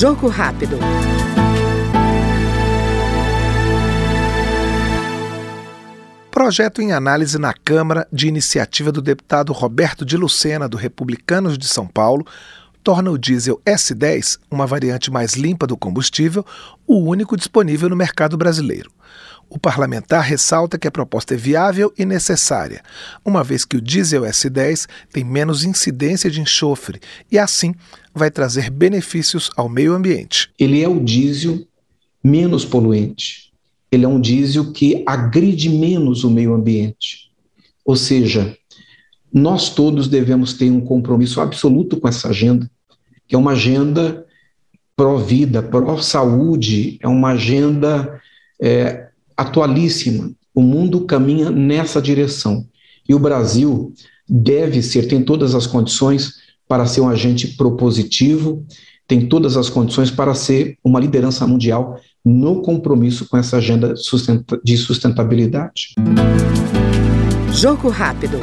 Jogo rápido. Projeto em análise na Câmara, de iniciativa do deputado Roberto de Lucena, do Republicanos de São Paulo, torna o diesel S10, uma variante mais limpa do combustível, o único disponível no mercado brasileiro. O parlamentar ressalta que a proposta é viável e necessária, uma vez que o diesel S10 tem menos incidência de enxofre e, assim, vai trazer benefícios ao meio ambiente. Ele é o diesel menos poluente. Ele é um diesel que agride menos o meio ambiente. Ou seja, nós todos devemos ter um compromisso absoluto com essa agenda, que é uma agenda pró-vida, pró-saúde, é uma agenda é, atualíssima. O mundo caminha nessa direção. E o Brasil deve ser, tem todas as condições para ser um agente propositivo, tem todas as condições para ser uma liderança mundial no compromisso com essa agenda de sustentabilidade. Jogo rápido.